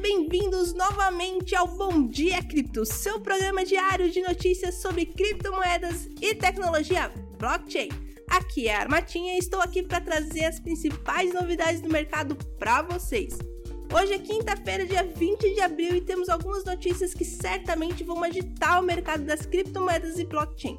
bem-vindos novamente ao Bom Dia Cripto, seu programa diário de notícias sobre criptomoedas e tecnologia blockchain. Aqui é a Armatinha e estou aqui para trazer as principais novidades do mercado para vocês. Hoje é quinta-feira, dia 20 de abril, e temos algumas notícias que certamente vão agitar o mercado das criptomoedas e blockchain.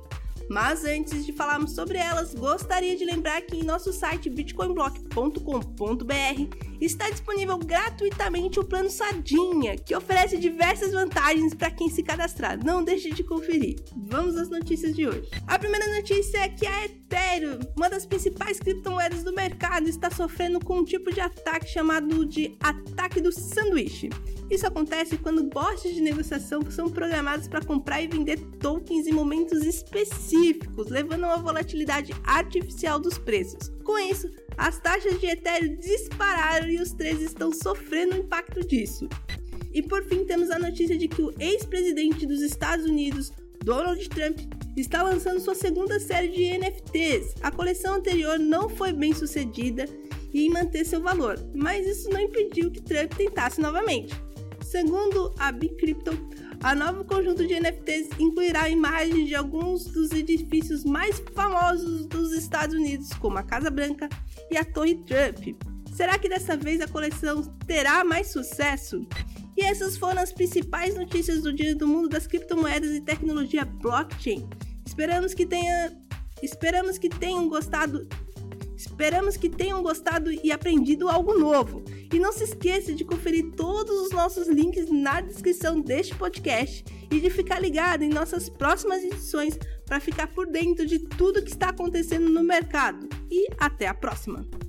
Mas antes de falarmos sobre elas, gostaria de lembrar que em nosso site bitcoinblock.com.br está disponível gratuitamente o plano Sardinha, que oferece diversas vantagens para quem se cadastrar. Não deixe de conferir. Vamos às notícias de hoje. A primeira notícia é que a Ethereum, uma das principais criptomoedas do mercado, está sofrendo com um tipo de ataque chamado de ataque do sanduíche. Isso acontece quando bots de negociação são programados para comprar e vender tokens em momentos específicos, levando a uma volatilidade artificial dos preços. Com isso, as taxas de Ethereum dispararam e os três estão sofrendo o impacto disso. E por fim, temos a notícia de que o ex-presidente dos Estados Unidos, Donald Trump, está lançando sua segunda série de NFTs. A coleção anterior não foi bem sucedida em manter seu valor, mas isso não impediu que Trump tentasse novamente. Segundo a Bcrypto, a nova conjunto de NFTs incluirá imagens de alguns dos edifícios mais famosos dos Estados Unidos, como a Casa Branca e a Torre Trump. Será que dessa vez a coleção terá mais sucesso? E essas foram as principais notícias do dia do mundo das criptomoedas e tecnologia blockchain. Esperamos que tenha esperamos que tenham gostado Esperamos que tenham gostado e aprendido algo novo. E não se esqueça de conferir todos os nossos links na descrição deste podcast e de ficar ligado em nossas próximas edições para ficar por dentro de tudo que está acontecendo no mercado. E até a próxima!